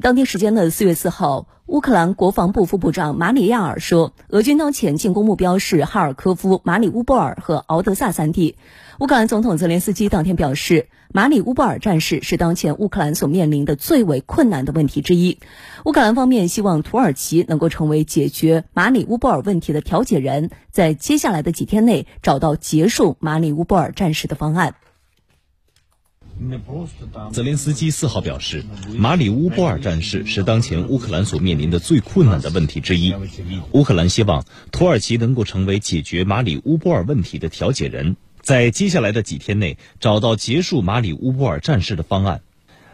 当地时间的四月四号，乌克兰国防部副部长马里亚尔说，俄军当前进攻目标是哈尔科夫、马里乌波尔和敖德萨三地。乌克兰总统泽连斯基当天表示，马里乌波尔战事是当前乌克兰所面临的最为困难的问题之一。乌克兰方面希望土耳其能够成为解决马里乌波尔问题的调解人，在接下来的几天内找到结束马里乌波尔战事的方案。泽连斯基四号表示，马里乌波尔战事是当前乌克兰所面临的最困难的问题之一。乌克兰希望土耳其能够成为解决马里乌波尔问题的调解人，在接下来的几天内找到结束马里乌波尔战事的方案。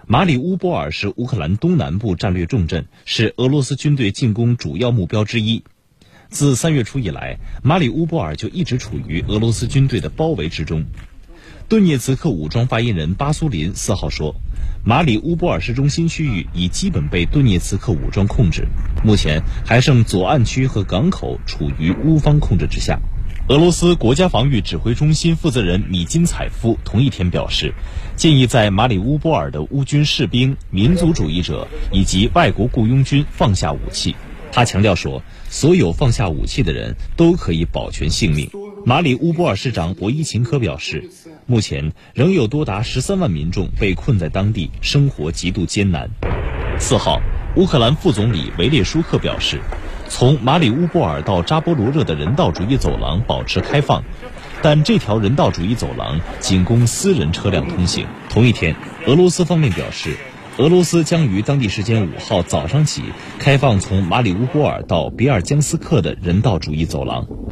马里乌波尔是乌克兰东南部战略重镇，是俄罗斯军队进攻主要目标之一。自三月初以来，马里乌波尔就一直处于俄罗斯军队的包围之中。顿涅茨克武装发言人巴苏林四号说，马里乌波尔市中心区域已基本被顿涅茨克武装控制，目前还剩左岸区和港口处于乌方控制之下。俄罗斯国家防御指挥中心负责人米金采夫同一天表示，建议在马里乌波尔的乌军士兵、民族主义者以及外国雇佣军放下武器。他强调说，所有放下武器的人都可以保全性命。马里乌波尔市长博伊琴科表示，目前仍有多达十三万民众被困在当地，生活极度艰难。四号，乌克兰副总理维列舒克表示，从马里乌波尔到扎波罗热的人道主义走廊保持开放，但这条人道主义走廊仅供私人车辆通行。同一天，俄罗斯方面表示，俄罗斯将于当地时间五号早上起开放从马里乌波尔到比尔江斯克的人道主义走廊。